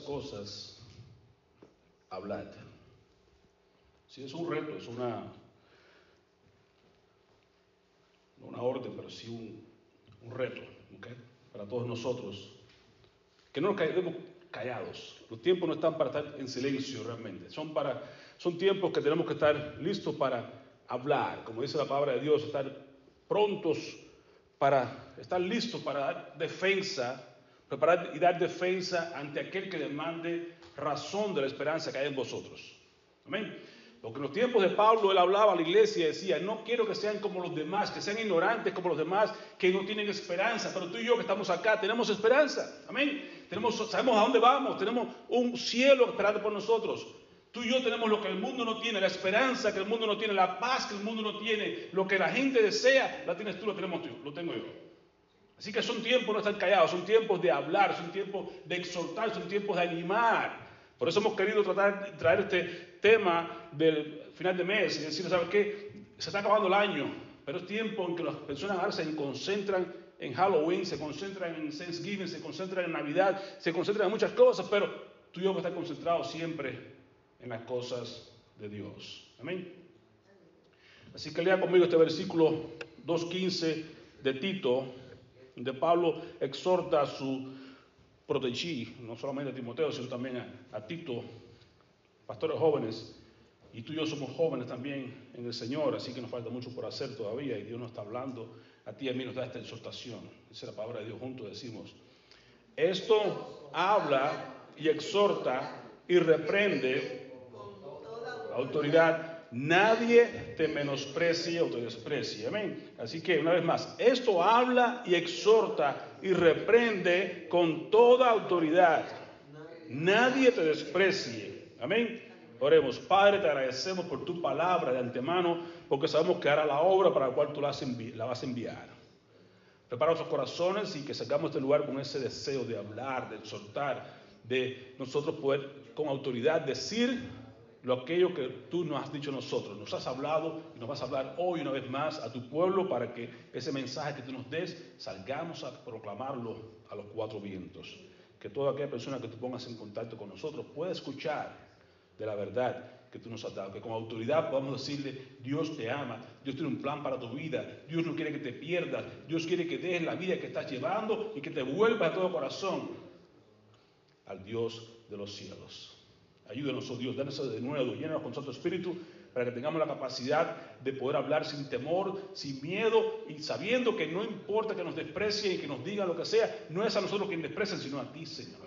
Cosas, hablad. Sí, es un reto, es una, una orden, pero sí un, reto para todos nosotros. Que no nos quedemos callados. Los tiempos no están para estar en silencio realmente. Son, para, son tiempos que tenemos que estar listos para hablar. Como dice la palabra de Dios, estar prontos para estar listos para dar defensa, preparar y dar defensa ante aquel que demande razón de la esperanza que hay en vosotros. Amén. Porque en los tiempos de Pablo él hablaba a la iglesia y decía, no quiero que sean como los demás, que sean ignorantes como los demás, que no tienen esperanza, pero tú y yo que estamos acá tenemos esperanza. Amén. Tenemos, sabemos a dónde vamos, tenemos un cielo esperando por nosotros. Tú y yo tenemos lo que el mundo no tiene, la esperanza que el mundo no tiene, la paz que el mundo no tiene, lo que la gente desea, la tienes tú, lo tenemos tú, lo tengo yo. Así que son tiempos no estar callados, son tiempos de hablar, son tiempos de exhortar, son tiempos de animar. Por eso hemos querido tratar traer este tema del final de mes y decir, ¿sabes qué? Se está acabando el año, pero es tiempo en que las personas se concentran en Halloween, se concentran en Thanksgiving, se concentran en Navidad, se concentran en muchas cosas, pero tú y yo que estar concentrados siempre en las cosas de Dios. Amén. Así que lea conmigo este versículo 2.15 de Tito, donde Pablo exhorta a su protegí, no solamente a Timoteo, sino también a, Tito, pastores jóvenes, y tú y yo somos jóvenes también en el Señor, así que nos falta mucho por hacer todavía, y Dios nos está hablando, a ti y a mí nos da esta exhortación. Esa es la palabra de Dios, juntos decimos, esto habla y exhorta y reprende autoridad, nadie te menosprecie o te desprecie. Amén. Así que una vez más, esto habla y exhorta y reprende con toda autoridad. Nadie te desprecie. Amén. Oremos, Padre, te agradecemos por tu palabra de antemano, porque sabemos que hará la obra para la cual tú la, vas a enviar. Prepara nuestros corazones y que sacamos este lugar con ese deseo de hablar, de exhortar, de nosotros poder con autoridad decir lo aquello que tú nos has dicho a nosotros. Nos has hablado y nos vas a hablar hoy una vez más a tu pueblo para que ese mensaje que tú nos des salgamos a proclamarlo a los cuatro vientos. Que toda aquella persona que tú pongas en contacto con nosotros pueda escuchar de la verdad que tú nos has dado. Que con autoridad podamos decirle, Dios te ama, Dios tiene un plan para tu vida, Dios no quiere que te pierdas, Dios quiere que dejes la vida que estás llevando y que te vuelvas de todo corazón al Dios de los cielos. Ayúdanos, oh Dios, danos de nuevo, llénanos con Santo Espíritu para que tengamos la capacidad de poder hablar sin temor, sin miedo y sabiendo que no importa que nos desprecien y que nos digan lo que sea, no es a nosotros quien desprecian, sino a ti, Señor.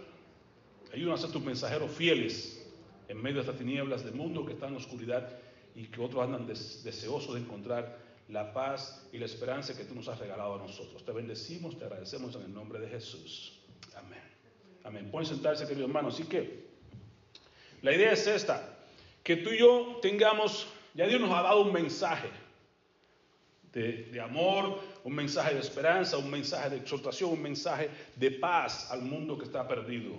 Ayúdanos a ser tus mensajeros fieles en medio de estas tinieblas del mundo que está en oscuridad y que otros andan deseosos de encontrar la paz y la esperanza que tú nos has regalado a nosotros. Te bendecimos, te agradecemos en el nombre de Jesús. Amén. Amén. Pueden sentarse, querido hermano. Así que la idea es esta, que tú y yo tengamos, ya Dios nos ha dado un mensaje de, amor, un mensaje de esperanza, un mensaje de exhortación, un mensaje de paz al mundo que está perdido.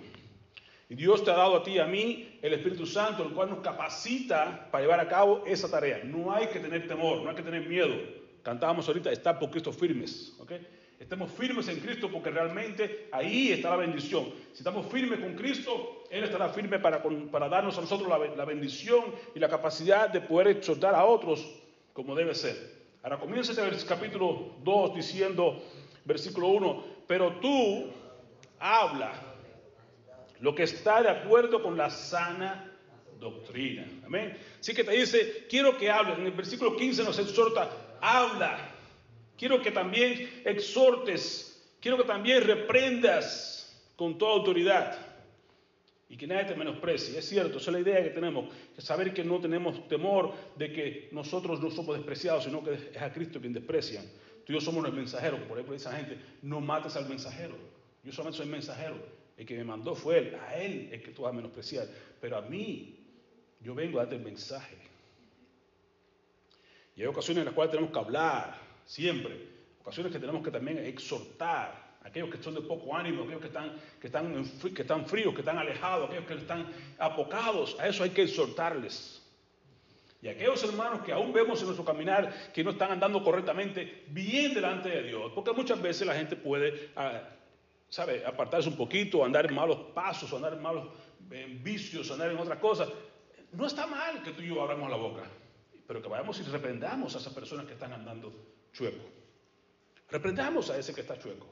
Y Dios te ha dado a ti y a mí el Espíritu Santo, el cual nos capacita para llevar a cabo esa tarea. No hay que tener temor, no hay que tener miedo. Cantábamos ahorita, estar por Cristo firmes. ¿okay? Estemos firmes en Cristo porque realmente ahí está la bendición. Si estamos firmes con Cristo, Él estará firme para, darnos a nosotros la, bendición y la capacidad de poder exhortar a otros como debe ser. Ahora comienza este capítulo 2 diciendo, versículo 1, pero tú habla lo que está de acuerdo con la sana doctrina. Amén. Así que te dice, quiero que hables. En el versículo 15 nos exhorta, habla Quiero que también exhortes, quiero que también reprendas con toda autoridad y que nadie te menosprecie. Es cierto, esa es la idea que tenemos, saber que no tenemos temor de que nosotros no somos despreciados, sino que es a Cristo quien desprecian. Tú y yo somos los mensajeros, por ahí por esa gente, no mates al mensajero. Yo solamente soy mensajero. El que me mandó fue él, a él es que tú vas a menospreciar. Pero a mí, yo vengo a darte el mensaje. Y hay ocasiones en las cuales tenemos que hablar, siempre. Ocasiones que tenemos que también exhortar aquellos que son de poco ánimo, aquellos que están, que están, que están fríos, que están alejados, aquellos que están apocados. A eso hay que exhortarles. Y aquellos hermanos que aún vemos en nuestro caminar que no están andando correctamente bien delante de Dios, porque muchas veces la gente puede, ah, ¿sabe?, apartarse un poquito, andar en malos pasos, andar en malos vicios, andar en otras cosas. No está mal que tú y yo abramos la boca, pero que vayamos y reprendamos a esas personas que están andando chueco. Reprendamos a ese que está chueco.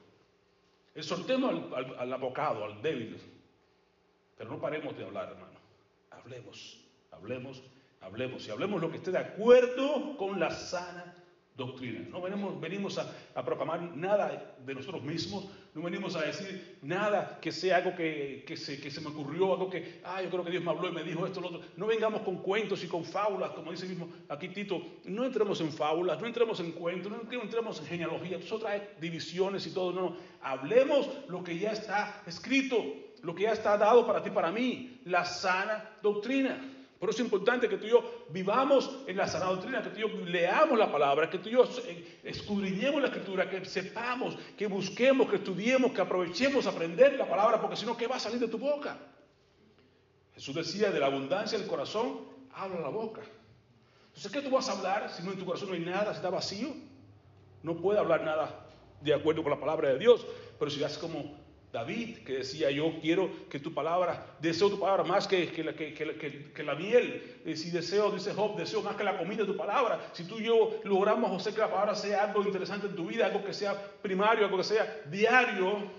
Exhortemos al, al, abocado, al débil. Pero no paremos de hablar, hermano. Hablemos, hablemos, hablemos. Y hablemos lo que esté de acuerdo con la sana doctrina. No venimos, venimos a, proclamar nada de nosotros mismos, no venimos a decir nada que sea algo que, se, que se me ocurrió, algo que, ah, yo creo que Dios me habló y me dijo esto, lo otro. No vengamos con cuentos y con fábulas, como dice mismo aquí Tito. No entremos en fábulas, no entremos en cuentos, no entremos en genealogía, eso trae divisiones y todo. No, hablemos lo que ya está escrito, lo que ya está dado para ti, para mí, la sana doctrina. Por eso es importante que tú y yo vivamos en la sana doctrina, que tú y yo leamos la palabra, que tú y yo eh, escudriñemos la escritura, que sepamos, que busquemos, que estudiemos, que aprovechemos aprender la palabra, porque si no, ¿qué va a salir de tu boca? Jesús decía, de la abundancia del corazón, habla la boca. Entonces, ¿qué tú vas a hablar si no en tu corazón no hay nada, si está vacío? No puede hablar nada de acuerdo con la palabra de Dios, pero si haces como David, que decía, yo quiero que tu palabra, deseo tu palabra más que, que, la miel. Y si deseo, dice Job, deseo más que la comida de tu palabra. Si tú y yo logramos hacer que la palabra sea algo interesante en tu vida, algo que sea primario, algo que sea diario,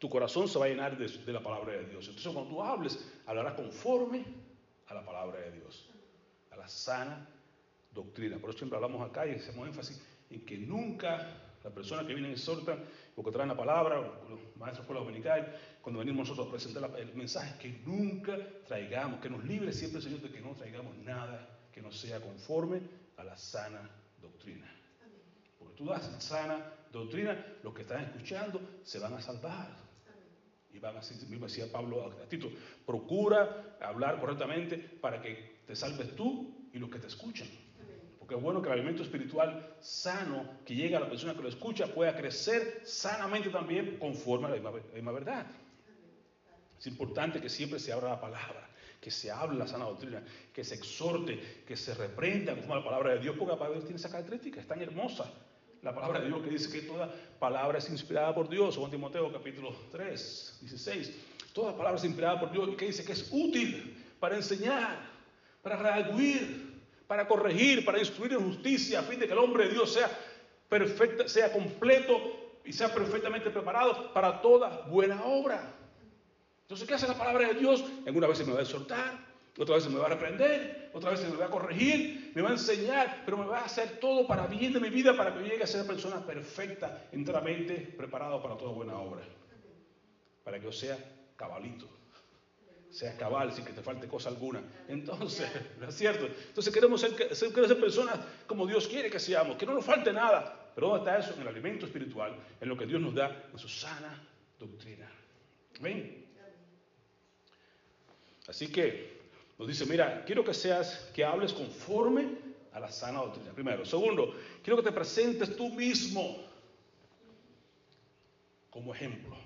tu corazón se va a llenar de, la palabra de Dios. Entonces cuando tú hables, hablarás conforme a la palabra de Dios, a la sana doctrina. Por eso siempre hablamos acá y hacemos énfasis en que nunca la persona que viene y exhortan o que traen la palabra, los maestros de la dominical, cuando venimos nosotros a presentar el mensaje, que nunca traigamos, que nos libre siempre el Señor de que no traigamos nada que no sea conforme a la sana doctrina. Porque tú das sana doctrina, los que están escuchando se van a salvar. Y van a mismo decía Pablo a Tito, procura hablar correctamente para que te salves tú y los que te escuchan. Porque es bueno que el alimento espiritual sano que llega a la persona que lo escucha pueda crecer sanamente también conforme a la misma, verdad. Es importante que siempre se abra la palabra, que se hable la sana doctrina, que se exhorte, que se reprenda conforme a la palabra de Dios, porque la palabra de Dios tiene esa característica, es tan hermosa. La palabra de Dios que dice que toda palabra es inspirada por Dios, según Timoteo capítulo 3, 16. Toda palabra es inspirada por Dios que dice que es útil para enseñar, para redarguir, para corregir, para instruir en justicia, a fin de que el hombre de Dios sea perfecto, sea completo y sea perfectamente preparado para toda buena obra. Entonces, ¿qué hace la palabra de Dios? En una vez me va a exhortar, otra vez me va a reprender, otra vez me va a corregir, me va a enseñar, pero me va a hacer todo para bien de mi vida, para que llegue a ser persona perfecta, enteramente preparado para toda buena obra. Para que yo sea cabalito sea cabal sin que te falte cosa alguna. Entonces, ¿no es cierto? Entonces queremos ser, queremos ser personas como Dios quiere que seamos, que no nos falte nada. Pero ¿dónde está eso? En el alimento espiritual, en lo que Dios nos da, en su sana doctrina. ¿Ven? Así que nos dice, mira, quiero que seas, que hables conforme a la sana doctrina. Primero. Segundo, quiero que te presentes tú mismo como ejemplo.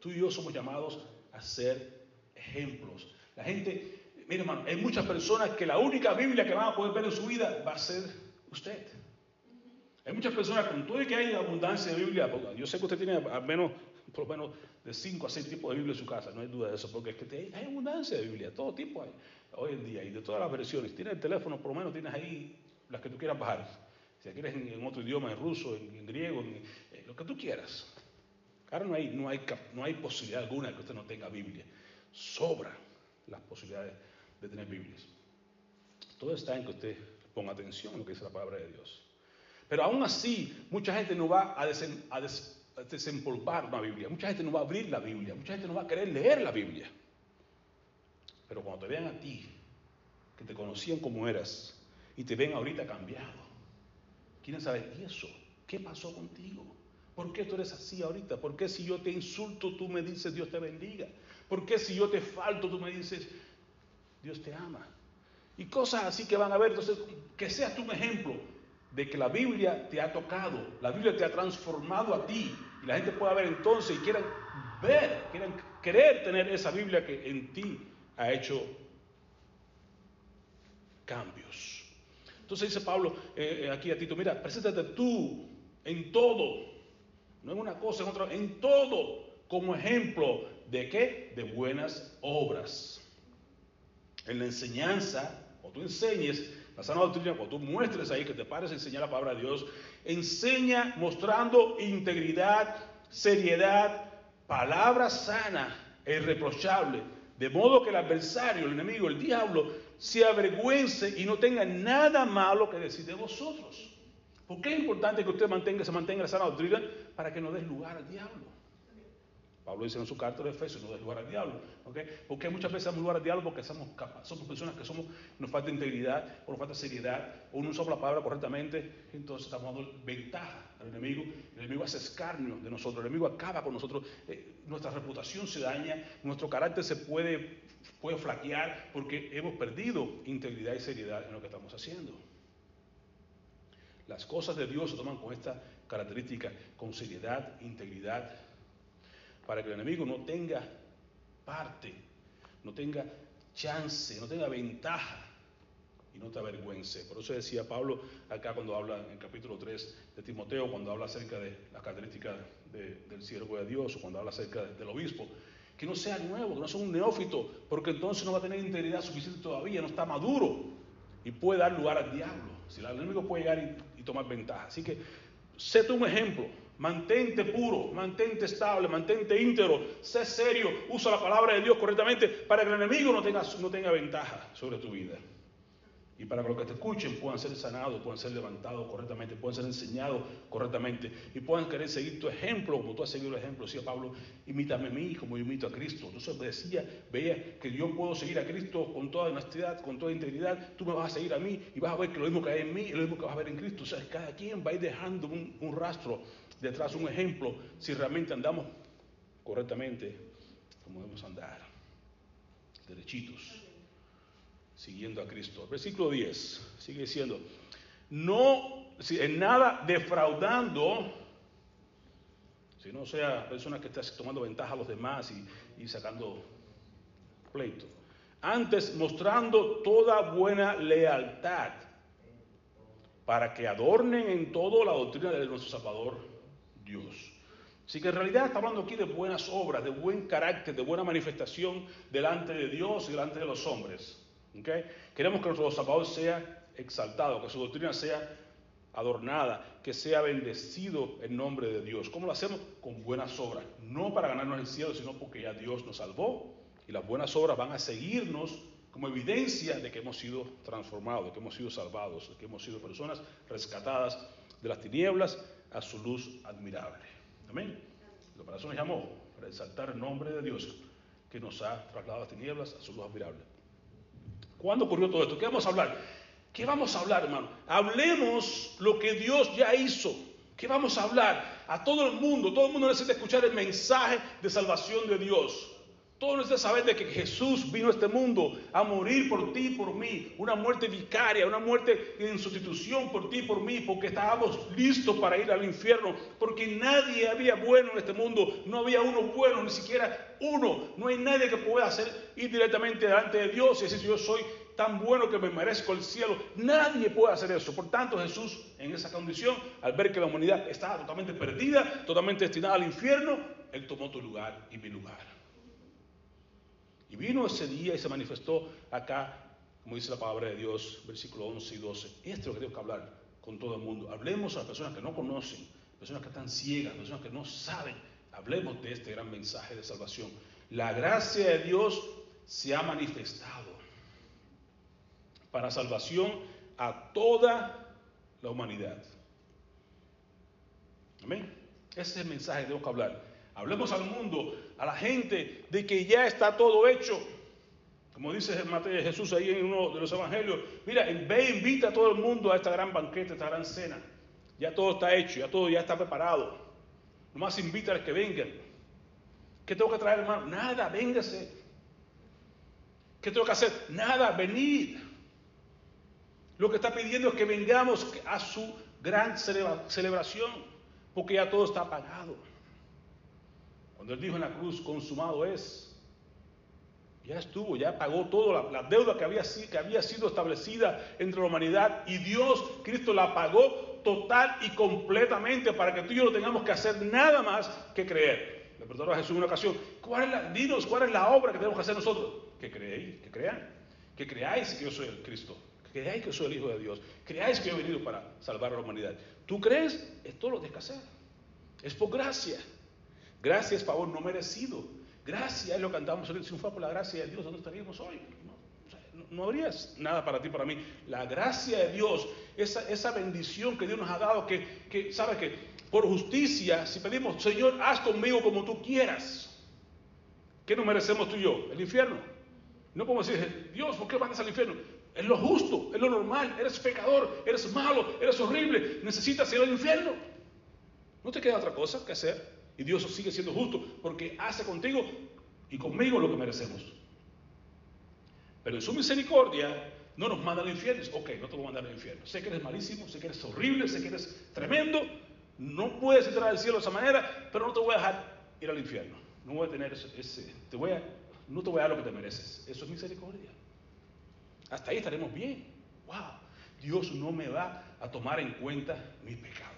Tú y yo somos llamados a ser ejemplos. La gente, mire hermano, hay muchas personas que la única Biblia que van a poder ver en su vida va a ser usted. Hay muchas personas, con todo y que hay abundancia de Biblia, yo sé que usted tiene al menos, por lo menos de 5 a 6 tipos de Biblia en su casa, no hay duda de eso, porque es que hay abundancia de Biblia, todo tipo hay hoy en día, y de todas las versiones. Tienes el teléfono, por lo menos tienes ahí las que tú quieras bajar. Si quieres en, otro idioma, en ruso, en, griego, lo que tú quieras. Ahora no hay, no, hay, no hay posibilidad alguna que usted no tenga Biblia sobra las posibilidades de tener Biblias. Todo está en que usted ponga atención a lo que dice la palabra de Dios. Pero aún así, mucha gente no va a, desempolvar una Biblia, mucha gente no va a abrir la Biblia, mucha gente no va a querer leer la Biblia. Pero cuando te vean a ti, que te conocían como eras, y te ven ahorita cambiado, quieren saber, ¿y eso? ¿Qué pasó contigo? ¿Por qué tú eres así ahorita? ¿Por qué si yo te insulto tú me dices Dios te bendiga? ¿Por qué si yo te falto tú me dices Dios te ama? Y cosas así que van a ver. Entonces, que seas tú un ejemplo de que la Biblia te ha tocado, la Biblia te ha transformado a ti. Y la gente pueda ver entonces y quieran ver, quieran querer tener esa Biblia que en ti ha hecho cambios. Entonces dice Pablo eh, eh, aquí a Tito, mira, preséntate tú en todo, no en una cosa, en otra, en todo, como ejemplo de qué? De buenas obras. En la enseñanza, o tú enseñes la sana doctrina, cuando tú muestres ahí que te pares a enseñar la palabra de Dios, enseña mostrando integridad, seriedad, palabra sana e irreprochable, de modo que el adversario, el enemigo, el diablo, se avergüence y no tenga nada malo que decir de vosotros. ¿Por qué es importante que usted mantenga, se mantenga la sana doctrina? Para que no dé lugar al diablo. Pablo dice en su carta de Efesios, no des lugar al diablo. Porque muchas veces damos lugar al diablo porque somos, somos personas que somos, nos falta integridad, o nos falta seriedad, o no usamos la palabra correctamente, entonces estamos dando ventaja al enemigo. El enemigo hace escarnio de nosotros, el enemigo acaba con nosotros, eh, nuestra reputación se daña, nuestro carácter se puede, puede flaquear porque hemos perdido integridad y seriedad en lo que estamos haciendo. Las cosas de Dios se toman con esta característica, con seriedad, integridad, para que el enemigo no tenga parte, no tenga chance, no tenga ventaja y no te avergüence. Por eso decía Pablo acá cuando habla en el capítulo 3 de Timoteo, cuando habla acerca de las características del siervo de Dios, o cuando habla acerca del obispo, que no sea nuevo, que no sea un neófito, porque entonces no va a tener integridad suficiente todavía, no está maduro y puede dar lugar al diablo. Si el enemigo puede llegar y, tomar ventaja. Así que sé tú un ejemplo Mantente puro, mantente estable, mantente íntegro, sé serio, usa la palabra de Dios correctamente para que el enemigo no tenga, no tenga ventaja sobre tu vida. Y para que los que te escuchen puedan ser sanados, puedan ser levantados correctamente, puedan ser enseñados correctamente y puedan querer seguir tu ejemplo, como tú has seguido el ejemplo. Decía Pablo, imítame a mí como yo imito a Cristo. Entonces decía, veía que yo puedo seguir a Cristo con toda honestidad, con toda integridad. Tú me vas a seguir a mí y vas a ver que lo mismo que hay en mí es lo mismo que vas a ver en Cristo. O sea, cada quien va a ir dejando un, un rastro detrás un ejemplo si realmente andamos correctamente como debemos andar, derechitos, siguiendo a Cristo. Versículo 10 sigue diciendo, no en nada defraudando, si no sea persona que esté tomando ventaja a los demás y, y sacando pleito. Antes mostrando toda buena lealtad para que adornen en todo la doctrina de nuestro Salvador Dios. Así que en realidad está hablando aquí de buenas obras, de buen carácter, de buena manifestación delante de Dios y delante de los hombres. Queremos que nuestro Salvador sea exaltado, que su doctrina sea adornada, que sea bendecido en nombre de Dios. ¿Cómo lo hacemos? Con buenas obras. No para ganarnos el cielo, sino porque ya Dios nos salvó. Y las buenas obras van a seguirnos como evidencia de que hemos sido transformados, de que hemos sido salvados, de que hemos sido personas rescatadas de las tinieblas a su luz admirable. Amén. Lo para eso nos llamó, para exaltar el nombre de Dios que nos ha trasladado a las tinieblas a su luz admirable. ¿Cuándo ocurrió todo esto? ¿Qué vamos a hablar? ¿Qué vamos a hablar, hermano? Hablemos lo que Dios ya hizo. ¿Qué vamos a hablar? A todo el mundo, todo el mundo necesita escuchar el mensaje de salvación de Dios. Todos necesitan saber de que Jesús vino a este mundo a morir por ti y por mí. Una muerte vicaria, una muerte en sustitución por ti y por mí, porque estábamos listos para ir al infierno. Porque nadie había bueno en este mundo. No había uno bueno, ni siquiera uno. No hay nadie que pueda hacer ir directamente delante de Dios y decir, yo soy tan bueno que me merezco el cielo. Nadie puede hacer eso. Por tanto, Jesús, en esa condición, al ver que la humanidad estaba totalmente perdida, totalmente destinada al infierno, Él tomó tu lugar y mi lugar. Y vino ese día y se manifestó acá, como dice la palabra de Dios, versículo 11 y 12. Esto es lo que tengo que hablar con todo el mundo. Hablemos a las personas que no conocen, personas que están ciegas, personas que no saben. Hablemos de este gran mensaje de salvación. La gracia de Dios se ha manifestado para salvación a toda la humanidad. Amén. Ese es el mensaje que tengo que hablar. Hablemos al mundo, a la gente, de que ya está todo hecho. Como dice Jesús ahí en uno de los evangelios, mira, ve invita a todo el mundo a esta gran banquete, a esta gran cena. Ya todo está hecho, ya todo ya está preparado. Nomás invita a los que vengan. ¿Qué tengo que traer, hermano? Nada, véngase. ¿Qué tengo que hacer? Nada, venid. Lo que está pidiendo es que vengamos a su gran celebración, porque ya todo está pagado. Cuando Él dijo en la cruz, consumado es, Ya estuvo, ya pagó toda la, deuda que había, que había sido establecida entre la humanidad y Dios, Cristo la pagó total y completamente para que tú y yo no tengamos que hacer nada más que creer. Le preguntó a Jesús en una ocasión, ¿cuál es la, dinos cuál es la obra que tenemos que hacer nosotros. Que creéis, que crean, que creáis que yo soy el Cristo, que creáis que yo soy el Hijo de Dios, creáis que yo he venido para salvar a la humanidad. ¿Tú crees? Es todo lo tienes que hacer. Es por gracia. Gracia es favor no merecido. Gracia es lo que cantamos Si no fuera por la gracia de Dios, ¿dónde estaríamos hoy? No, habría nada para ti, para mí. La gracia de Dios, esa, bendición que Dios nos ha dado, que, ¿sabes que Por justicia, si pedimos, Señor, haz conmigo como tú quieras. ¿Qué nos merecemos tú y yo? El infierno. No podemos decir, Dios, ¿por qué vas al infierno? Es lo justo, es lo normal. Eres pecador, eres malo, eres horrible. Necesitas ir al infierno. No te queda otra cosa que hacer. Y Dios sigue siendo justo porque hace contigo y conmigo lo que merecemos. Pero en su misericordia no nos manda al infierno. Ok, no te voy a mandar al infierno. Sé que eres malísimo, sé que eres horrible, sé que eres tremendo. No puedes entrar al cielo de esa manera, pero no te voy a dejar ir al infierno. No voy a tener ese, te voy a, no te voy a dar lo que te mereces. Eso es misericordia. Hasta ahí estaremos bien. Wow, Dios no me va a tomar en cuenta mi pecado.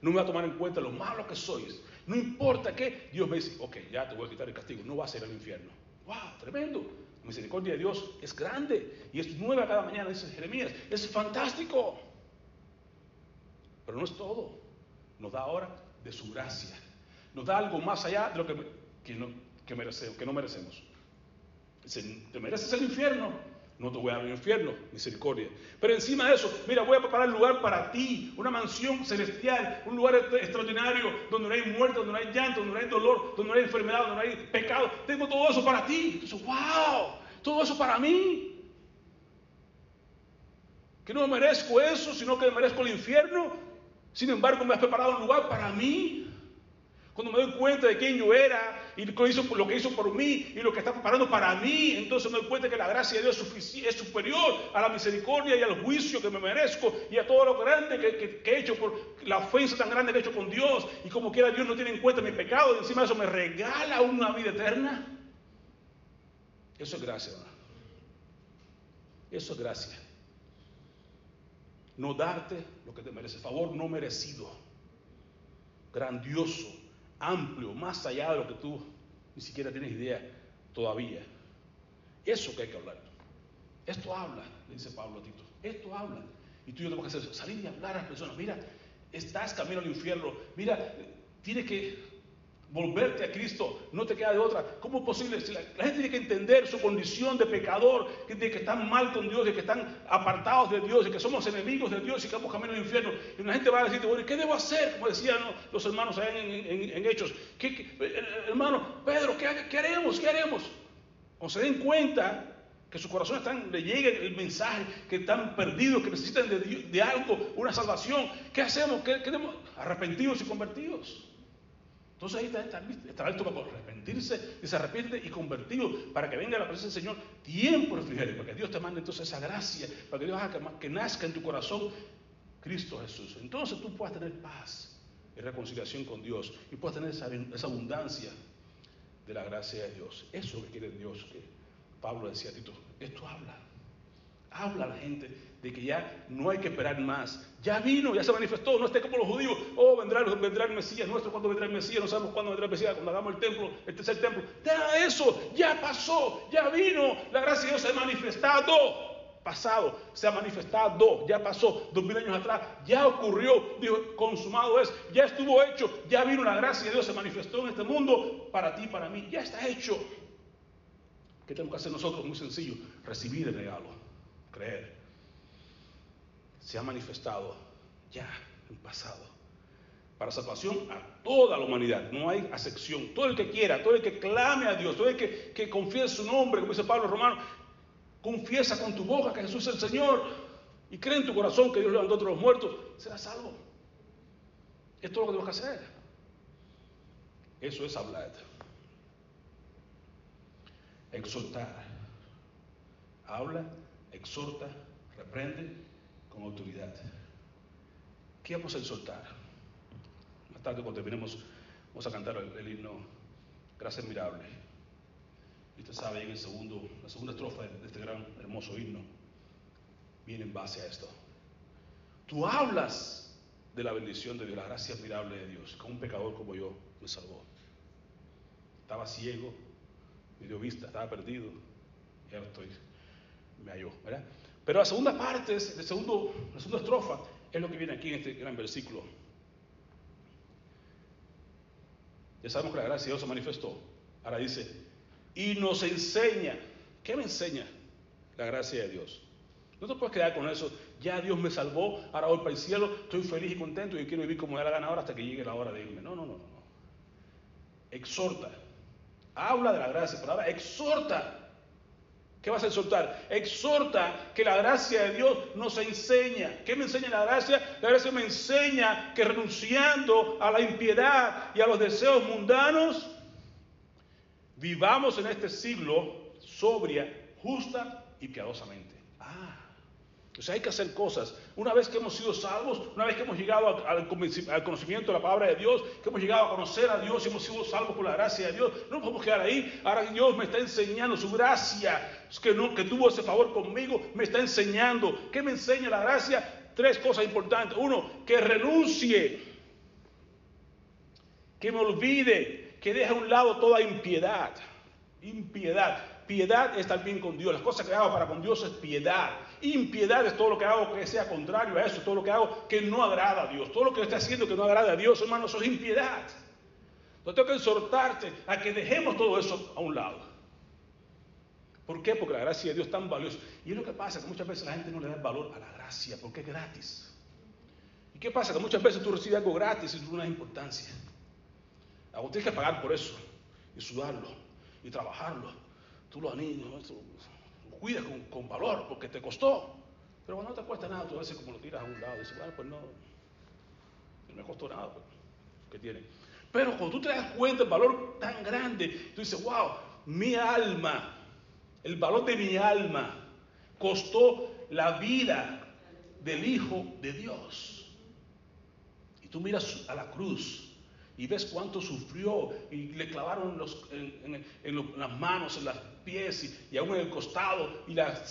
No me va a tomar en cuenta lo malo que sois. No importa qué, Dios me dice, ok, ya te voy a quitar el castigo, no vas a ir al infierno. ¡Wow! Tremendo. La misericordia de Dios es grande y es nueva cada mañana, dice Jeremías. Es fantástico. Pero no es todo. Nos da ahora de su gracia. Nos da algo más allá de lo que, que, no, que merecemos, que no merecemos. te mereces el infierno, no te voy a dar el infierno, misericordia. Pero encima de eso, mira, voy a preparar un lugar para ti, una mansión celestial, un lugar extraordinario, donde no hay muerte, donde no hay llanto, donde no hay dolor, donde no hay enfermedad, donde no hay pecado. Tengo todo eso para ti. Entonces, wow, todo eso para mí. Que no merezco eso, sino que merezco el infierno. Sin embargo, me has preparado un lugar para mí. Cuando me doy cuenta de quién yo era y lo que, hizo, que por mí y lo que está preparando para mí, entonces me doy cuenta que la gracia de Dios es superior a la misericordia y al juicio que me merezco y a todo lo grande que, he hecho por la ofensa tan grande que he hecho con Dios y como quiera Dios no tiene en cuenta mi pecado y encima de eso me regala una vida eterna. Eso es gracia. Eso es gracia. No darte lo que te merece, favor no merecido, grandioso amplio, más allá de lo que tú ni siquiera tienes idea todavía. Eso que hay que hablar. Esto habla, le dice Pablo a Tito. Esto habla. Y tú y yo tenemos que hacer, salir y hablar a las personas. Mira, estás camino al infierno. Mira, tienes que volverte a Cristo, no te queda de otra. ¿Cómo es posible? Si la, gente tiene que entender su condición de pecador, de que están mal con Dios, de que están apartados de Dios, de que somos enemigos de Dios y que vamos camino al infierno. Y la gente va a decirte, ¿qué debo hacer? Como decían los hermanos en, Hechos. Eh, hermano, Pedro, ¿qué, haremos? ¿Qué haremos? Cuando se den cuenta que su corazón están, le llegue el mensaje, que están perdidos, que necesitan de, algo, una salvación, ¿qué hacemos? ¿Qué, queremos? Arrepentidos y convertidos. Entonces ahí está, está, está para arrepentirse, y se arrepiente y convertido, para que venga la presencia del Señor tiempo refrigerio, para que Dios te mande entonces esa gracia, para que Dios haga que, nazca en tu corazón Cristo Jesús. Entonces tú puedas tener paz y reconciliación con Dios y puedas tener esa, esa abundancia de la gracia de Dios. Eso es lo que quiere Dios, que Pablo decía a Tito, esto habla. Habla a la gente de que ya no hay que esperar más. Ya vino, ya se manifestó, no esté como los judíos. Oh, vendrá, vendrá el Mesías nuestro. ¿Cuándo vendrá el Mesías? No sabemos cuándo vendrá el Mesías. Cuando hagamos el templo, el tercer templo. De eso, ya pasó, ya vino. La gracia de Dios se ha manifestado. Pasado, se ha manifestado, ya pasó, dos mil años atrás, ya ocurrió, dijo, consumado es, ya estuvo hecho, ya vino la gracia de Dios, se manifestó en este mundo para ti, para mí, ya está hecho. ¿Qué tenemos que hacer nosotros? Muy sencillo, recibir el regalo, creer se ha manifestado ya en pasado. Para salvación a toda la humanidad, no hay acepción. Todo el que quiera, todo el que clame a Dios, todo el que, que confiese su nombre, como dice Pablo Romano, confiesa con tu boca que Jesús es el Señor y cree en tu corazón que Dios levantó a los muertos, será salvo. Esto es lo que tenemos que hacer. Eso es hablar. Exhortar. Habla, exhorta, reprende con autoridad. ¿Qué vamos a exhortar? Más tarde cuando terminemos vamos a cantar el, himno Gracia admirable. Y usted sabe, en el segundo, la segunda estrofa de este gran, hermoso himno, viene en base a esto. Tú hablas de la bendición de Dios, la gracia admirable de Dios, que un pecador como yo me salvó. Estaba ciego, me dio vista, estaba perdido, y ahora estoy, me halló, ¿verdad? Pero la segunda parte, segundo, la segunda estrofa, es lo que viene aquí en este gran versículo. Ya sabemos que la gracia de Dios se manifestó. Ahora dice, y nos enseña. ¿Qué me enseña la gracia de Dios? No te puedes quedar con eso. Ya Dios me salvó, ahora voy para el cielo, estoy feliz y contento y quiero vivir como me da la gana ahora hasta que llegue la hora de irme. No, no, no, no. Exhorta. Habla de la gracia, pero exhorta. ¿Qué vas a exhortar? Exhorta que la gracia de Dios nos enseña. ¿Qué me enseña la gracia? La gracia me enseña que renunciando a la impiedad y a los deseos mundanos, vivamos en este siglo sobria, justa y piadosamente. O sea, hay que hacer cosas. Una vez que hemos sido salvos, una vez que hemos llegado al conocimiento de la palabra de Dios, que hemos llegado a conocer a Dios y hemos sido salvos por la gracia de Dios, no nos podemos quedar ahí. Ahora Dios me está enseñando su gracia, que, no, que tuvo ese favor conmigo, me está enseñando. ¿Qué me enseña la gracia? Tres cosas importantes. Uno, que renuncie, que me olvide, que deje a un lado toda impiedad. Impiedad. Piedad es estar bien con Dios. Las cosas que hago para con Dios es piedad. Impiedad es todo lo que hago que sea contrario a eso, todo lo que hago que no agrada a Dios. Todo lo que estoy haciendo que no agrada a Dios, hermano, eso es impiedad. Entonces tengo que exhortarte a que dejemos todo eso a un lado. ¿Por qué? Porque la gracia de Dios es tan valiosa. Y es lo que pasa, que muchas veces la gente no le da valor a la gracia, porque es gratis. ¿Y qué pasa? Que muchas veces tú recibes algo gratis y tú no das importancia. Vos tienes que pagar por eso, y sudarlo, y trabajarlo, tú lo anillas, lo cuidas con, valor porque te costó. Pero cuando no te cuesta nada, tú a veces como lo tiras a un lado, dices, bueno, pues no, no me costó nada, pues, ¿qué tiene? Pero cuando tú te das cuenta del valor tan grande, tú dices, wow, mi alma, el valor de mi alma costó la vida del Hijo de Dios. Y tú miras a la cruz y ves cuánto sufrió y le clavaron los, en, las manos, en los pies y, aún en el costado y la,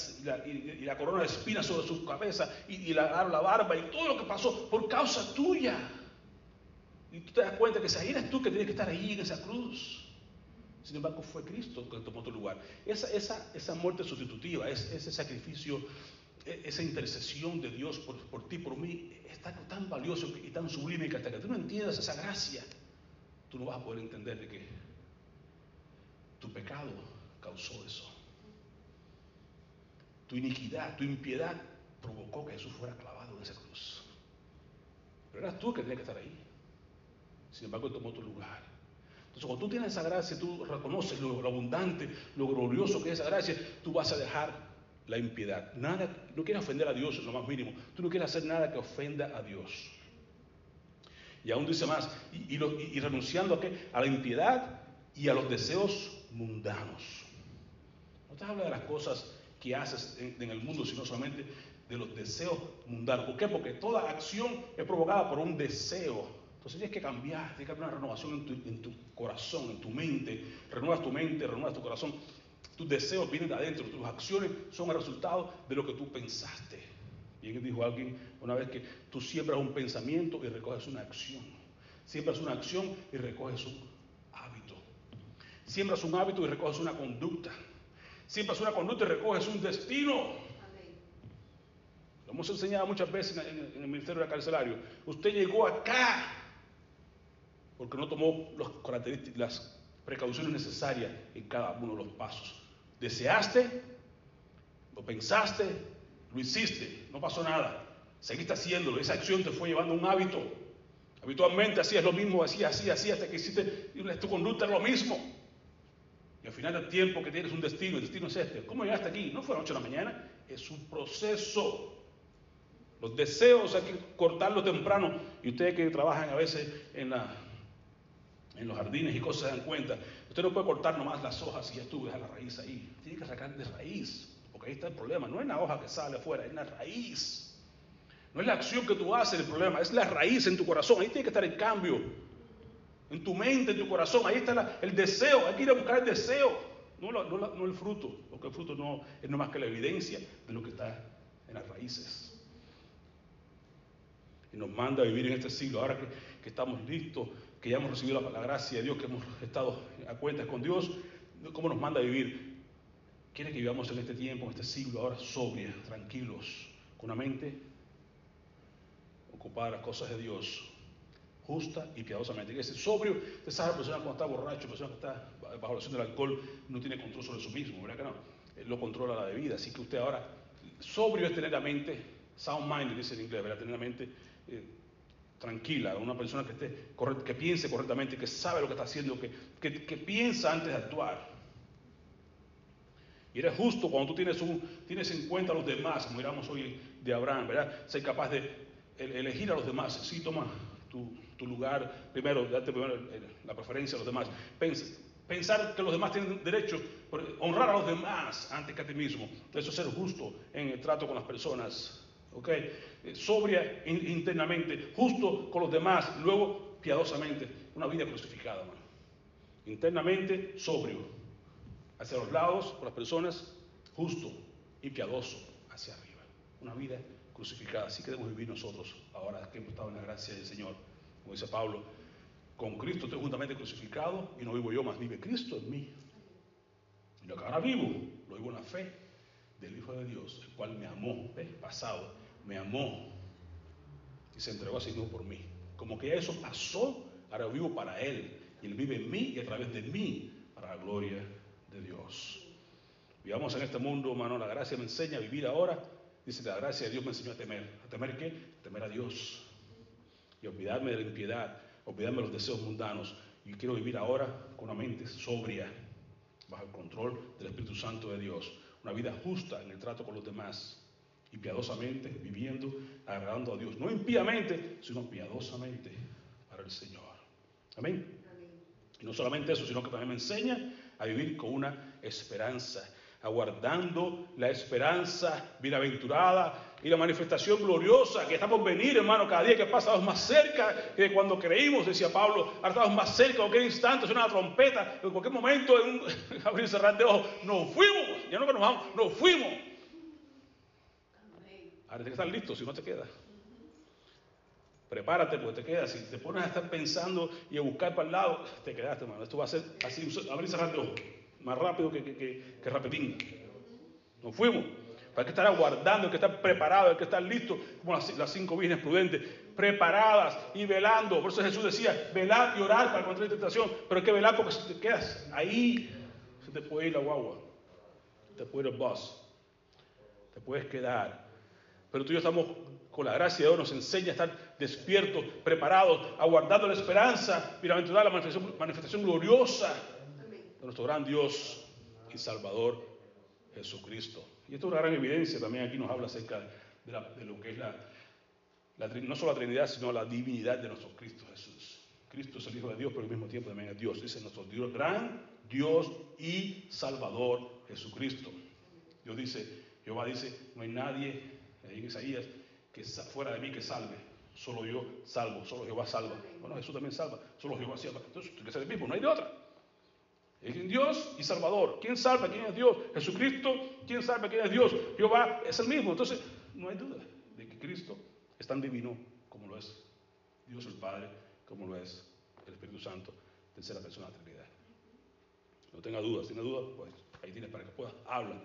y la, corona de espinas sobre su cabeza y, la, la barba y todo lo que pasó por causa tuya. Y tú te das cuenta que si eres tú que tienes que estar ahí en esa cruz. Sin embargo, fue Cristo que tomó tu lugar. Esa, esa, esa muerte sustitutiva, ese sacrificio, e, esa intercesión de Dios por, por ti, por mí, tan valioso y tan sublime que hasta que tú no entiendas esa gracia, tú no vas a poder entender de que tu pecado causó eso. Tu iniquidad, tu impiedad provocó que Jesús fuera clavado en esa cruz. Pero eras tú que tenías que estar ahí. Sin embargo, tomó tu lugar. Entonces, cuando tú tienes esa gracia, tú reconoces lo, abundante, lo glorioso que es esa gracia, tú vas a dejar la impiedad. Nada, no quieres ofender a Dios en lo más mínimo. Tú no quieres hacer nada que ofenda a Dios. Y aún dice más, y, renunciando a, qué? a la impiedad y a los deseos mundanos. No te habla de las cosas que haces en, el mundo, sino solamente de los deseos mundanos. ¿Por qué? Porque toda acción es provocada por un deseo. Entonces tienes que cambiar, tienes que haber una renovación en tu, en tu corazón, en tu mente. Renuevas tu mente, renuevas tu corazón. Tus deseos vienen de adentro, tus acciones son el resultado de lo que tú pensaste. Bien dijo alguien una vez que tú siembras un pensamiento y recoges una acción. Siembras una acción y recoges un hábito. Siembras un hábito y recoges una conducta. Siembras una conducta y recoges un destino. Lo hemos enseñado muchas veces en, el Ministerio de Carcelario. Usted llegó acá porque no tomó las precauciones necesarias en cada uno de los pasos. Deseaste, lo pensaste, lo hiciste, no pasó nada. Seguiste haciéndolo, esa acción te fue llevando a un hábito. Habitualmente hacías lo mismo, hacías así, así, hasta que hiciste, tu conducta es lo mismo. Y al final del tiempo que tienes un destino, el destino es este. ¿Cómo llegaste aquí? No fue a la noche a la mañana, es un proceso. Los deseos hay que cortarlos temprano. Y ustedes que trabajan a veces en, en los jardines y cosas se dan cuenta. Usted no puede cortar nomás las hojas y ya tú a la raíz ahí. Tiene que sacar de raíz. Porque ahí está el problema. No es la hoja que sale afuera, es la raíz. No es la acción que tú haces el problema, es la raíz en tu corazón. Ahí tiene que estar el cambio. En tu mente, en tu corazón. Ahí está el deseo. Hay que ir a buscar el deseo. no, el fruto, porque el fruto no es no más que la evidencia de lo que está en las raíces. Y nos manda a vivir en este siglo, ahora que estamos listos, que ya hemos recibido la, la, gracia de Dios, que hemos estado a cuentas con Dios, ¿cómo nos manda a vivir? Quiere que vivamos en este tiempo, en este siglo, ahora sobrios, tranquilos, con una mente ocupada las cosas de Dios, justa y piadosamente. Que ese sobrio, esa persona cuando está borracho, persona que está bajo la acción del alcohol, no tiene control sobre sí mismo, ¿verdad que no? Él lo controla la bebida. Así que usted ahora, sobrio es tener la mente, sound mind, dice en inglés, ¿verdad? Tener la mente eh, tranquila, una persona que, esté, que piense correctamente, que sabe lo que está haciendo, que, que, piensa antes de actuar. Y eres justo cuando tú tienes, un, tienes en cuenta a los demás, como miramos hoy de Abraham, ¿verdad? Ser capaz de elegir a los demás. Sí, toma tu, tu lugar primero, date primero la preferencia a los demás. pensar que los demás tienen derecho, honrar a los demás antes que a ti mismo. Eso es ser justo en el trato con las personas. ¿Ok? Sobria internamente, justo con los demás, luego piadosamente, una vida crucificada, Internamente sobrio, hacia los lados con las personas, justo y piadoso hacia arriba. Una vida crucificada. Así que debemos vivir nosotros ahora que hemos estado en la gracia del Señor. Como dice Pablo, con Cristo estoy juntamente crucificado y no vivo yo, más vive Cristo en mí. Y lo que ahora vivo, lo vivo en la fe del Hijo de Dios, el cual me amó, ¿ves? pasado, me amó y se entregó a sí mismo por mí. Como que eso pasó, ahora vivo para Él. Y Él vive en mí y a través de mí para la gloria de Dios. Vivamos en este mundo, hermano, la gracia me enseña a vivir ahora. Dice, la gracia de Dios me enseñó a temer. ¿A temer qué? A temer a Dios. Y olvidarme de la impiedad, olvidarme de los deseos mundanos. Y quiero vivir ahora con una mente sobria, bajo el control del Espíritu Santo de Dios. Una vida justa en el trato con los demás. Y piadosamente viviendo, agradando a Dios. No impíamente, sino piadosamente para el Señor. Amén. Y no solamente eso, sino que también me enseña a vivir con una esperanza, aguardando la esperanza bienaventurada y la manifestación gloriosa que estamos venir, hermano, cada día que pasa más cerca que cuando creímos, decía Pablo, ahora estamos más cerca, en cualquier instante suena una trompeta, en cualquier momento, en un abrir y cerrar de ojos, nos fuimos, ya no que nos vamos, nos fuimos. Ahora tienes que estar listo, si no te quedas. Prepárate porque te quedas. Si te pones a estar pensando y a buscar para el lado, te quedaste, hermano. Esto va a ser así, abrir y cerrar. Más rápido que, que, que, rapidín. Nos fuimos. Hay que estar aguardando, hay que estar preparado, hay que estar listo, como las, cinco vírgenes prudentes, preparadas y velando. Por eso Jesús decía, velar y orar para encontrar la tentación. Pero hay que velar porque si te quedas ahí, se te puede ir la guagua, te puede ir el bus, te puedes quedar. Pero tú y yo estamos con la gracia de Dios, nos enseña a estar despiertos, preparados, aguardando la esperanza, bienaventurada la manifestación, manifestación gloriosa de nuestro gran Dios y Salvador Jesucristo. Y esto es una gran evidencia, también aquí nos habla acerca de, lo que es la, no solo la Trinidad, sino la divinidad de nuestro Cristo Jesús. Cristo es el Hijo de Dios, pero al mismo tiempo también es Dios. Dice nuestro Dios, gran Dios y Salvador Jesucristo. Dios dice, Jehová dice, no hay nadie, en Isaías, que fuera de mí que salve. Solo yo salvo, solo Jehová salva. Bueno, Jesús también salva, solo Jehová salva. Entonces, tiene que ser el mismo, no hay de otra. Es Dios y Salvador. ¿Quién salva? ¿Quién es Dios? Jesucristo. ¿Quién salva? ¿Quién es Dios? Jehová es el mismo. Entonces, no hay duda de que Cristo es tan divino como lo es Dios el Padre, como lo es el Espíritu Santo, tercera persona de la Trinidad. No tenga dudas, tiene dudas, pues ahí tienes para que puedas. Habla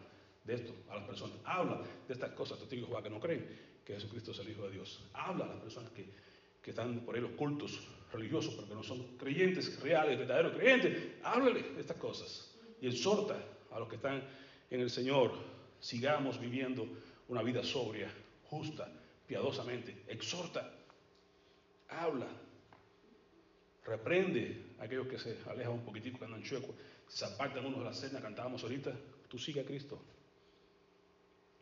de esto a las personas. Habla de estas cosas, testigos Jehová que no creen que Jesucristo es el Hijo de Dios. Habla a las personas que, que están por ahí los cultos religiosos, pero que no son creyentes reales, verdaderos creyentes. Háblale de estas cosas y exhorta a los que están en el Señor. Sigamos viviendo una vida sobria, justa, piadosamente. Exhorta, habla, reprende a aquellos que se alejan un poquitico, que andan chuecos, se apartan unos de la cena, cantábamos ahorita. Tú sigue a Cristo.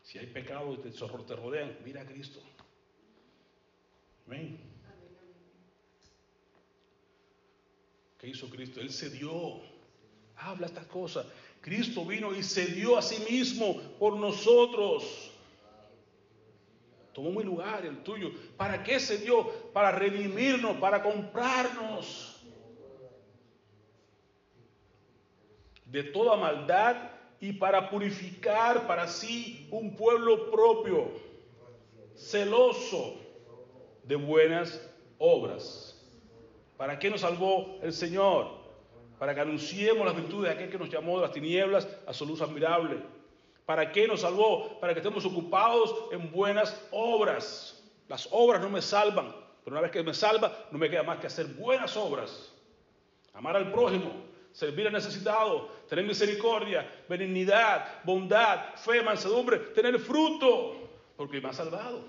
Si hay pecado y te, te rodean, mira a Cristo. Amén. ¿Qué hizo Cristo? Él se dio. Habla estas cosas. Cristo vino y se dio a sí mismo por nosotros. Tomó mi lugar, el tuyo. ¿Para qué se dio? Para redimirnos, para comprarnos. de toda maldad y para purificar para sí un pueblo propio, celoso de buenas obras. ¿Para qué nos salvó el Señor? Para que anunciemos las virtudes de aquel que nos llamó de las tinieblas a su luz admirable. ¿Para qué nos salvó? Para que estemos ocupados en buenas obras. Las obras no me salvan, pero una vez que me salva, no me queda más que hacer buenas obras. Amar al prójimo, servir al necesitado, tener misericordia, benignidad, bondad, fe, mansedumbre, tener fruto, porque me ha salvado.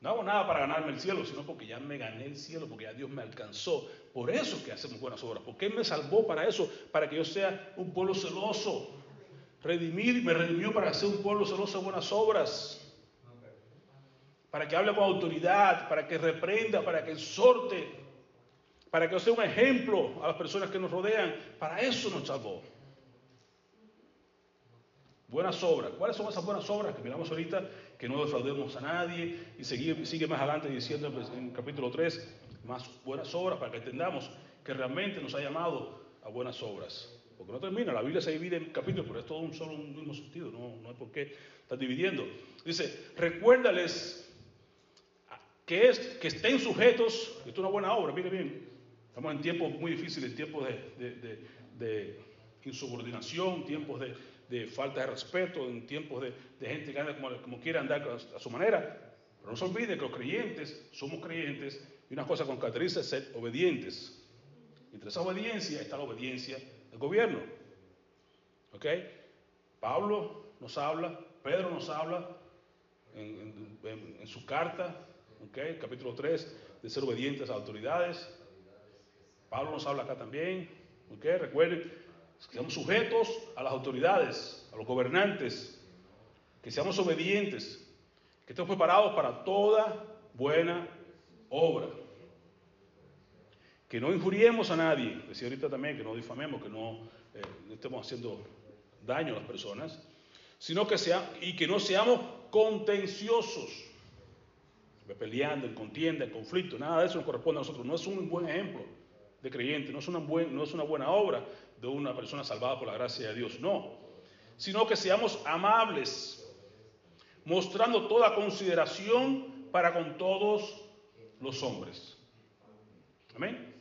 No hago nada para ganarme el cielo, sino porque ya me gané el cielo, porque ya Dios me alcanzó. Por eso que hacemos buenas obras, porque Él me salvó para eso, para que yo sea un pueblo celoso. Redimir, me redimió para ser un pueblo celoso de buenas obras. Para que hable con autoridad, para que reprenda, para que exhorte, para que sea un ejemplo a las personas que nos rodean. Para eso nos salvó. Buenas obras. ¿Cuáles son esas buenas obras que miramos ahorita? Que no defraudemos a nadie. Y sigue, más adelante diciendo en el capítulo 3, más buenas obras para que entendamos que realmente nos ha llamado a buenas obras. Porque no termina, la Biblia se divide en capítulos, pero es todo un solo un mismo sentido, no, no hay por qué estar dividiendo. Dice, recuérdales que, es, que estén sujetos, esto es una buena obra, mire bien, estamos en tiempos muy difíciles, tiempos de, de, de insubordinación, tiempos de, falta de respeto, en tiempos de, gente que anda como, quiere andar a, su manera. Pero no se olvide que los creyentes somos creyentes y una cosa con caracteriza es ser obedientes. Entre esa obediencia está la obediencia del gobierno. ¿Ok? Pablo nos habla, Pedro nos habla en, en, su carta, ¿ok? Capítulo 3, de ser obedientes a autoridades. Pablo nos habla acá también, ¿ok? Recuerden, que seamos sujetos a las autoridades, a los gobernantes, que seamos obedientes, que estemos preparados para toda buena obra. Que no injuriemos a nadie, decía ahorita también, que no difamemos, que no, eh, estemos haciendo daño a las personas, sino que sea, y que no seamos contenciosos, peleando, en contienda, en conflicto, nada de eso nos corresponde a nosotros, no es un buen ejemplo creyente, no es una, no es una buena obra de una persona salvada por la gracia de Dios, no, sino que seamos amables, mostrando toda consideración para con todos los hombres. Amén.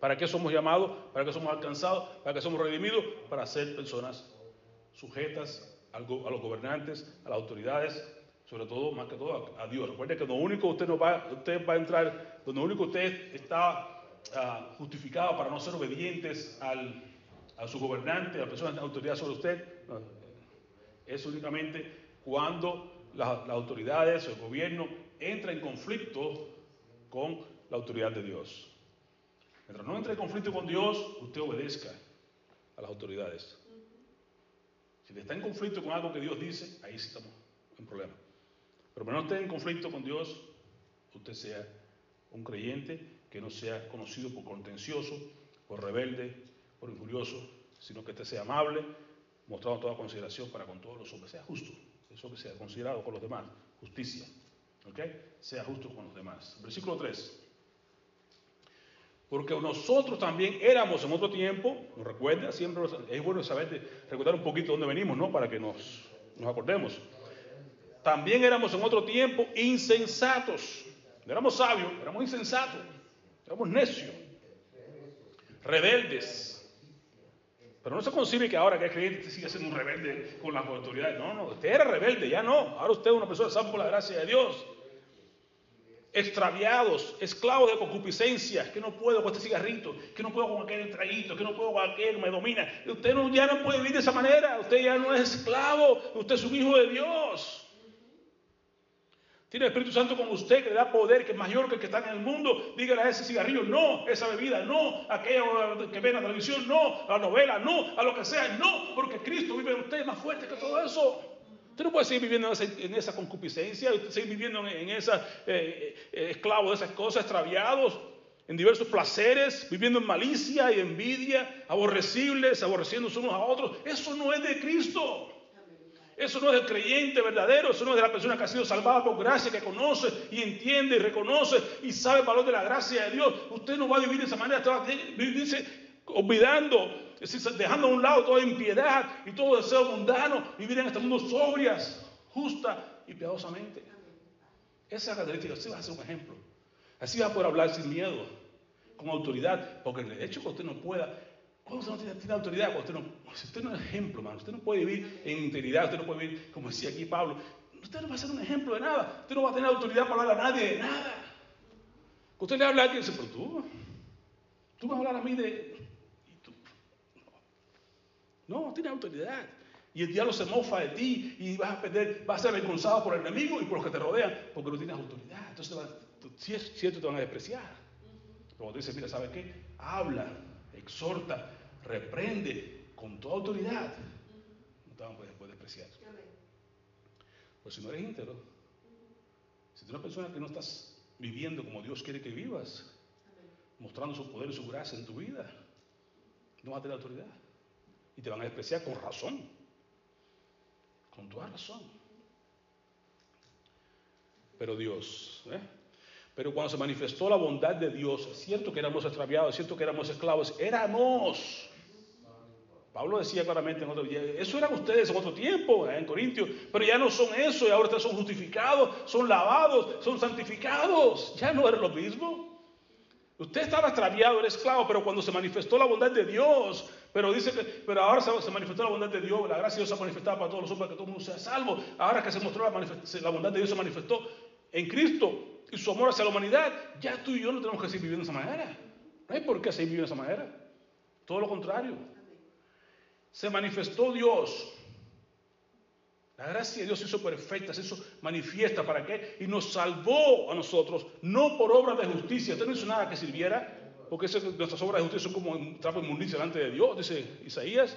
¿Para qué somos llamados? ¿Para qué somos alcanzados? ¿Para qué somos redimidos? Para ser personas sujetas a los gobernantes, a las autoridades, sobre todo, más que todo, a, Dios. Recuerde que lo único usted no va, usted va a entrar, donde único usted está Ah, justificado para no ser obedientes al, a su gobernante, a la persona de autoridad sobre usted, es únicamente cuando las autoridades o el gobierno entra en conflicto con la autoridad de Dios. Mientras no entre en conflicto con Dios, usted obedezca a las autoridades. Si está en conflicto con algo que Dios dice, ahí sí estamos en problema. Pero no esté en conflicto con Dios, usted sea un creyente que no sea conocido por contencioso, por rebelde, por injurioso, sino que este sea amable, mostrando toda consideración para con todos los hombres, sea justo, eso que sea considerado con los demás, justicia, ¿ok? Sea justo con los demás. Versículo 3. Porque nosotros también éramos en otro tiempo, ¿nos recuerda? Siempre es bueno saber, recordar un poquito dónde venimos, ¿no? Para que nos, nos acordemos. También éramos en otro tiempo insensatos. No éramos sabios, éramos insensatos. Éramos necios, rebeldes. Pero no se concibe que ahora que es creyente siga siendo un rebelde con las autoridades. No, no, usted era rebelde, ya no. Ahora usted es una persona salva por la gracia de Dios. Extraviados, esclavos de concupiscencia, que no puedo con este cigarrito, que no puedo con aquel traguito, que no puedo con aquel, me domina. Usted no, ya no puede vivir de esa manera. Usted ya no es esclavo, usted es un hijo de Dios. Tiene el Espíritu Santo con usted que le da poder, que es mayor que el que está en el mundo. Dígale a ese cigarrillo, no, esa bebida, no, aquello que ve en la televisión, no, a la novela, no, a lo que sea, no, porque Cristo vive en usted más fuerte que todo eso. Usted no puede seguir viviendo en esa, concupiscencia, seguir viviendo en, esa eh, eh, de esas cosas, extraviados, en diversos placeres, viviendo en malicia y envidia, aborrecibles, aborreciéndose unos a otros. Eso no es de Cristo. Eso no es el creyente verdadero, eso no es de la persona que ha sido salvada por gracia, que conoce y entiende y reconoce y sabe el valor de la gracia de Dios. Usted no va a vivir de esa manera, usted va a vivirse olvidando es dejando a un lado toda impiedad y todo deseo mundano, vivir en este mundo sobrias, justa y piadosamente. Esa característica, así va a ser un ejemplo. Así va a poder hablar sin miedo, con autoridad, porque el hecho que usted no pueda, cuando usted no tiene, autoridad, cuando usted no, usted no es ejemplo, hermano, usted no puede vivir en integridad, usted no puede vivir, como decía aquí Pablo, usted no va a ser un ejemplo de nada, usted no va a tener autoridad para hablar a nadie de nada. Usted le habla a alguien y dice, pero tú, tú vas a hablar a mí de... No, no tiene autoridad. Y el diablo se mofa de ti y vas a perder, vas a ser avergonzado por el enemigo y por los que te rodean porque no tienes autoridad. Entonces, si es cierto, te van a despreciar. Pero te dice, mira, ¿sabes qué? Habla, exhorta, reprende con toda autoridad. No te van a poder despreciar. Pues si no eres íntegro, si tú eres una persona que no estás viviendo como Dios quiere que vivas, mostrando su poder y su gracia en tu vida, no vas a tener autoridad. Y te van a despreciar con razón. Con toda razón. Pero Dios, ¿eh? Pero cuando se manifestó la bondad de Dios, es cierto que éramos extraviados, es cierto que éramos esclavos, éramos. Pablo decía claramente en otro día, eso eran ustedes en otro tiempo, ¿eh? en Corintios, pero ya no son eso, y ahora ustedes son justificados, son lavados, son santificados. Ya no era lo mismo. Usted estaba extraviado, era esclavo, pero cuando se manifestó la bondad de Dios, pero dice que, pero ahora se, manifestó la bondad de Dios, la gracia de Dios se ha manifestado para todos los hombres, que todo el mundo sea salvo. Ahora que se mostró la, la bondad de Dios se manifestó en Cristo y su amor hacia la humanidad, ya tú y yo no tenemos que seguir viviendo de esa manera. No hay por qué seguir viviendo de esa manera. Todo lo contrario. Se manifestó Dios. La gracia de Dios se hizo perfecta, se hizo manifiesta. ¿Para qué? Y nos salvó a nosotros, no por obra de justicia. Usted no hizo nada que sirviera porque nuestras obras de justicia son como un trapo inmundicia delante de Dios, dice Isaías.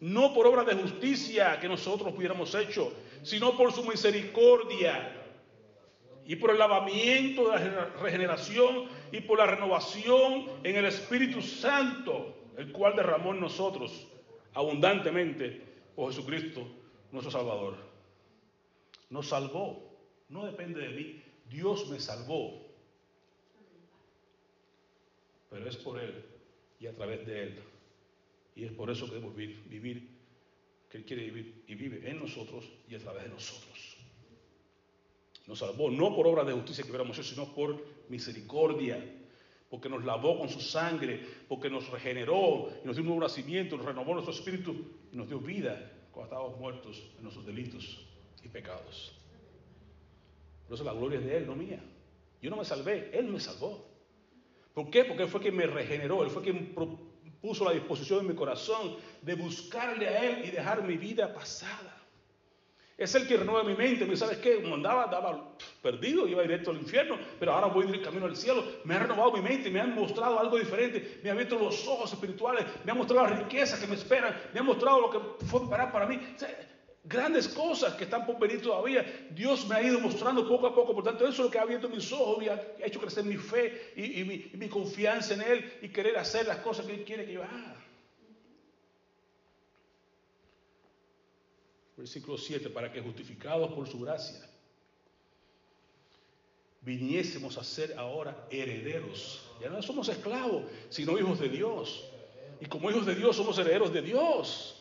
No por obra de justicia que nosotros hubiéramos hecho, sino por su misericordia y por el lavamiento de la regeneración y por la renovación en el Espíritu Santo, el cual derramó en nosotros abundantemente por Jesucristo, nuestro Salvador. Nos salvó, no depende de mí, Dios me salvó pero es por Él y a través de Él. Y es por eso que debemos vivir, que Él quiere vivir y vive en nosotros y a través de nosotros. Nos salvó no por obra de justicia que hubiéramos hecho, sino por misericordia, porque nos lavó con su sangre, porque nos regeneró, y nos dio un nuevo nacimiento, nos renovó nuestro espíritu y nos dio vida cuando estábamos muertos en nuestros delitos y pecados. Por eso la gloria es de Él, no mía. Yo no me salvé, Él me salvó. ¿Por qué? Porque Él fue quien me regeneró, Él fue quien puso la disposición en mi corazón de buscarle a Él y dejar mi vida pasada. Es el que renueva mi mente. ¿Me sabes qué? Como andaba, andaba perdido, iba directo al infierno, pero ahora voy el camino al cielo. Me ha renovado mi mente, me han mostrado algo diferente, me ha abierto los ojos espirituales, me ha mostrado la riqueza que me esperan, me ha mostrado lo que fue para, para mí grandes cosas que están por venir todavía. Dios me ha ido mostrando poco a poco. Por tanto, eso es lo que ha abierto mis ojos y ha hecho crecer mi fe y, mi, confianza en Él y querer hacer las cosas que Él quiere que yo haga. Versículo 7, para que justificados por su gracia viniésemos a ser ahora herederos. Ya no somos esclavos, sino hijos de Dios. Y como hijos de Dios somos herederos de Dios.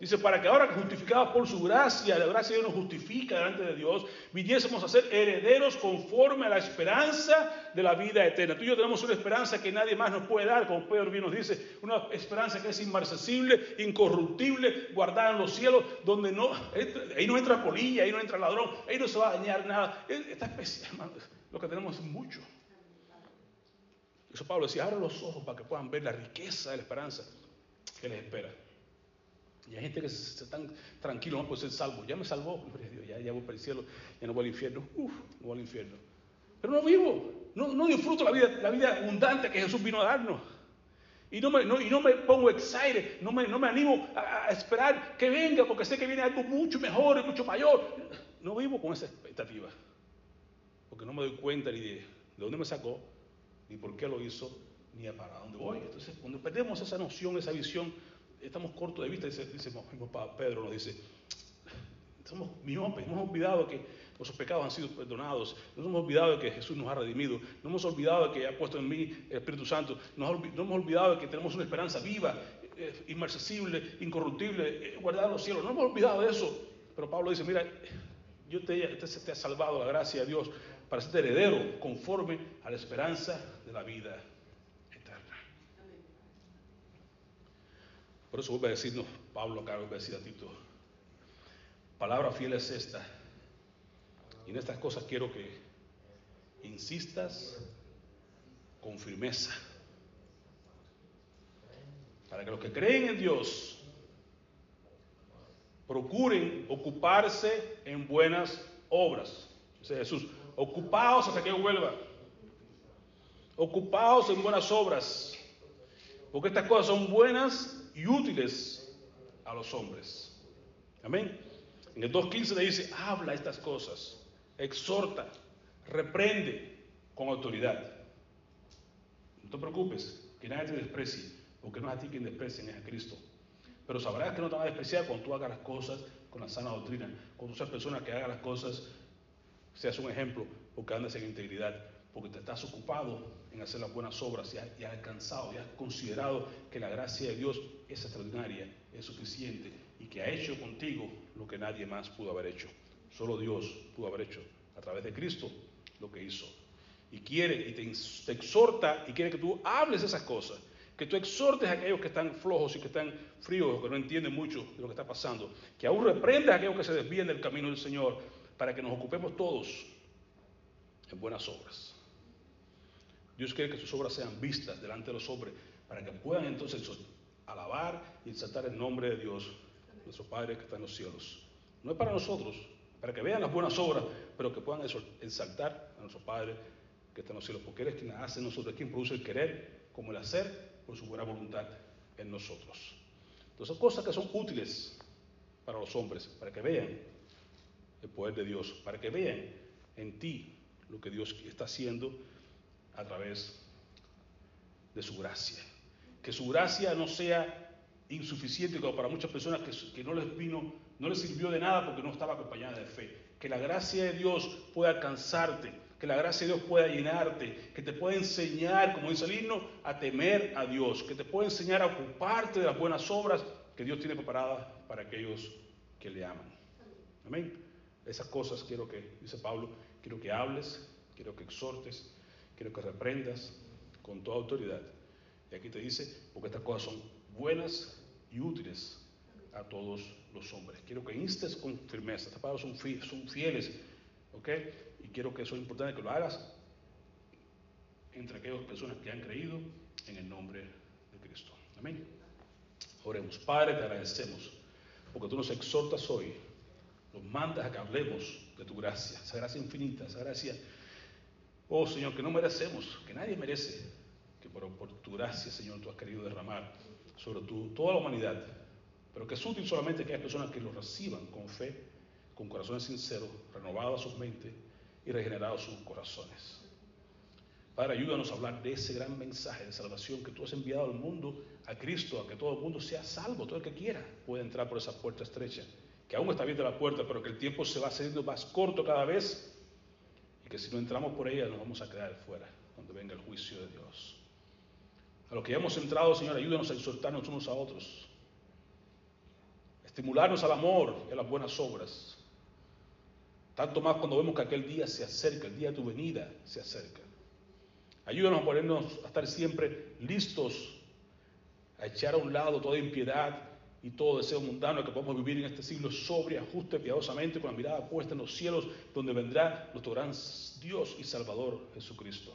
Dice, para que ahora justificados por su gracia, la gracia de Dios nos justifica delante de Dios, viniésemos a ser herederos conforme a la esperanza de la vida eterna. Tú y yo tenemos una esperanza que nadie más nos puede dar, como Pedro bien nos dice, una esperanza que es inmarcesible, incorruptible, guardada en los cielos, donde no, ahí no entra polilla, ahí no entra ladrón, ahí no se va a dañar nada. Esta especie, lo que tenemos es mucho. Eso Pablo decía, abre los ojos para que puedan ver la riqueza de la esperanza que les espera. Y hay gente que se, están tranquilos, no puede ser salvo. Ya me salvó, ya, ya voy para el cielo, ya no voy al infierno. Uf, no voy al infierno. Pero no vivo, no, no disfruto la vida, la vida abundante que Jesús vino a darnos. Y no me, no, y no me pongo excited, no me, no me animo a, esperar que venga, porque sé que viene algo mucho mejor mucho mayor. No vivo con esa expectativa, porque no me doy cuenta ni de, de dónde me sacó, ni por qué lo hizo, ni para dónde voy. Entonces, cuando perdemos esa noción, esa visión, estamos cortos de vista, dice, dice Pedro, nos dice, somos miopes, hemos olvidado que nuestros pecados han sido perdonados, nos hemos olvidado que Jesús nos ha redimido, no hemos olvidado que ha puesto en mí el Espíritu Santo, no hemos olvidado que tenemos una esperanza viva. eh, inmarcesible, incorruptible, eh, guardado en los cielos. No hemos olvidado de eso. Pero Pablo dice, mira, yo te, te, te he salvado la gracia de Dios para ser heredero conforme a la esperanza de la vida eterna. Por eso vuelve a decirnos, Pablo acá vuelve a decir a Tito, palabra fiel es esta. Y en estas cosas quiero que insistas con firmeza. Para que los que creen en Dios procuren ocuparse en buenas obras. Dice Jesús, ocupaos hasta que vuelva. Ocupaos en buenas obras. Porque estas cosas son buenas y útiles a los hombres. Amén. En el 2.15 le dice, habla estas cosas, exhorta, reprende con autoridad. No te preocupes, que nadie te desprecie, porque no es a ti quien desprecien, es a Cristo. Pero sabrás que no te va a despreciar cuando tú hagas las cosas con la sana doctrina, cuando tú seas persona que haga las cosas, seas un ejemplo, porque andas en integridad, porque te estás ocupado en hacer las buenas obras y has, alcanzado, y has considerado que la gracia de Dios es extraordinaria, es suficiente y que ha hecho contigo lo que nadie más pudo haber hecho. Solo Dios pudo haber hecho a través de Cristo lo que hizo. Y quiere y te, exhorta y quiere que tú hables esas cosas que tú exhortes a aquellos que están flojos y que están fríos o que no entienden mucho de lo que está pasando, que aún reprendes a aquellos que se desvíen del camino del Señor, para que nos ocupemos todos en buenas obras. Dios quiere que sus obras sean vistas delante de los hombres, para que puedan entonces alabar y exaltar el nombre de Dios, nuestro Padre que está en los cielos. No es para nosotros, para que vean las buenas obras, pero que puedan exaltar a nuestro Padre que está en los cielos, porque Él es quien hace en nosotros, quien produce el querer como el hacer por su buena voluntad en nosotros. Entonces, cosas que son útiles para los hombres, para que vean el poder de Dios, para que vean en ti lo que Dios está haciendo a través de su gracia. Que su gracia no sea insuficiente como para muchas personas que, que no les vino, no les sirvió de nada porque no estaba acompañada de fe. Que la gracia de Dios pueda alcanzarte que la gracia de Dios pueda llenarte, que te pueda enseñar, como dice el himno, a temer a Dios, que te pueda enseñar a ocuparte de las buenas obras que Dios tiene preparadas para aquellos que le aman. Amén. Esas cosas quiero que, dice Pablo, quiero que hables, quiero que exhortes, quiero que reprendas con toda autoridad. Y aquí te dice, porque estas cosas son buenas y útiles a todos los hombres. Quiero que instes con firmeza. Estas palabras son, son fieles, ¿ok? Y quiero que eso es importante que lo hagas entre aquellas personas que han creído en el nombre de Cristo. Amén. Oremos. Padre, te agradecemos porque tú nos exhortas hoy, nos mandas a que hablemos de tu gracia, esa gracia infinita, esa gracia, oh Señor, que no merecemos, que nadie merece, que por, por tu gracia, Señor, tú has querido derramar sobre toda la humanidad, pero que es útil solamente que aquellas personas que lo reciban con fe, con corazones sinceros, renovadas sus mentes y regenerados sus corazones. Padre, ayúdanos a hablar de ese gran mensaje de salvación que tú has enviado al mundo, a Cristo, a que todo el mundo sea salvo, todo el que quiera puede entrar por esa puerta estrecha, que aún está abierta la puerta, pero que el tiempo se va haciendo más corto cada vez que si no entramos por ella nos vamos a quedar fuera cuando venga el juicio de Dios. A los que ya hemos entrado, Señor, ayúdanos a exhortarnos unos a otros, estimularnos al amor y a las buenas obras, tanto más cuando vemos que aquel día se acerca, el día de tu venida se acerca. Ayúdanos a ponernos a estar siempre listos a echar a un lado toda impiedad y todo deseo mundano que podamos vivir en este siglo sobria, justa y piadosamente con la mirada puesta en los cielos donde vendrá nuestro gran Dios y Salvador Jesucristo.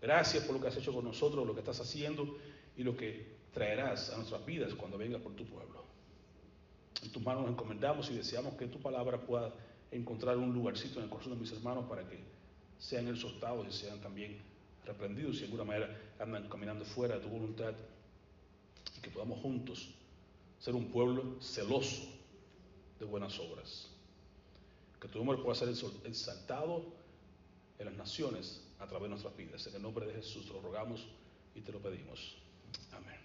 Gracias por lo que has hecho con nosotros, lo que estás haciendo y lo que traerás a nuestras vidas cuando vengas por tu pueblo. En tus manos nos encomendamos y deseamos que tu palabra pueda encontrar un lugarcito en el corazón de mis hermanos para que sean exhortados y sean también reprendidos si de alguna manera andan caminando fuera de tu voluntad y que podamos juntos ser un pueblo celoso de buenas obras. Que tu nombre pueda ser exaltado en las naciones a través de nuestras vidas. En el nombre de Jesús te lo rogamos y te lo pedimos. Amén.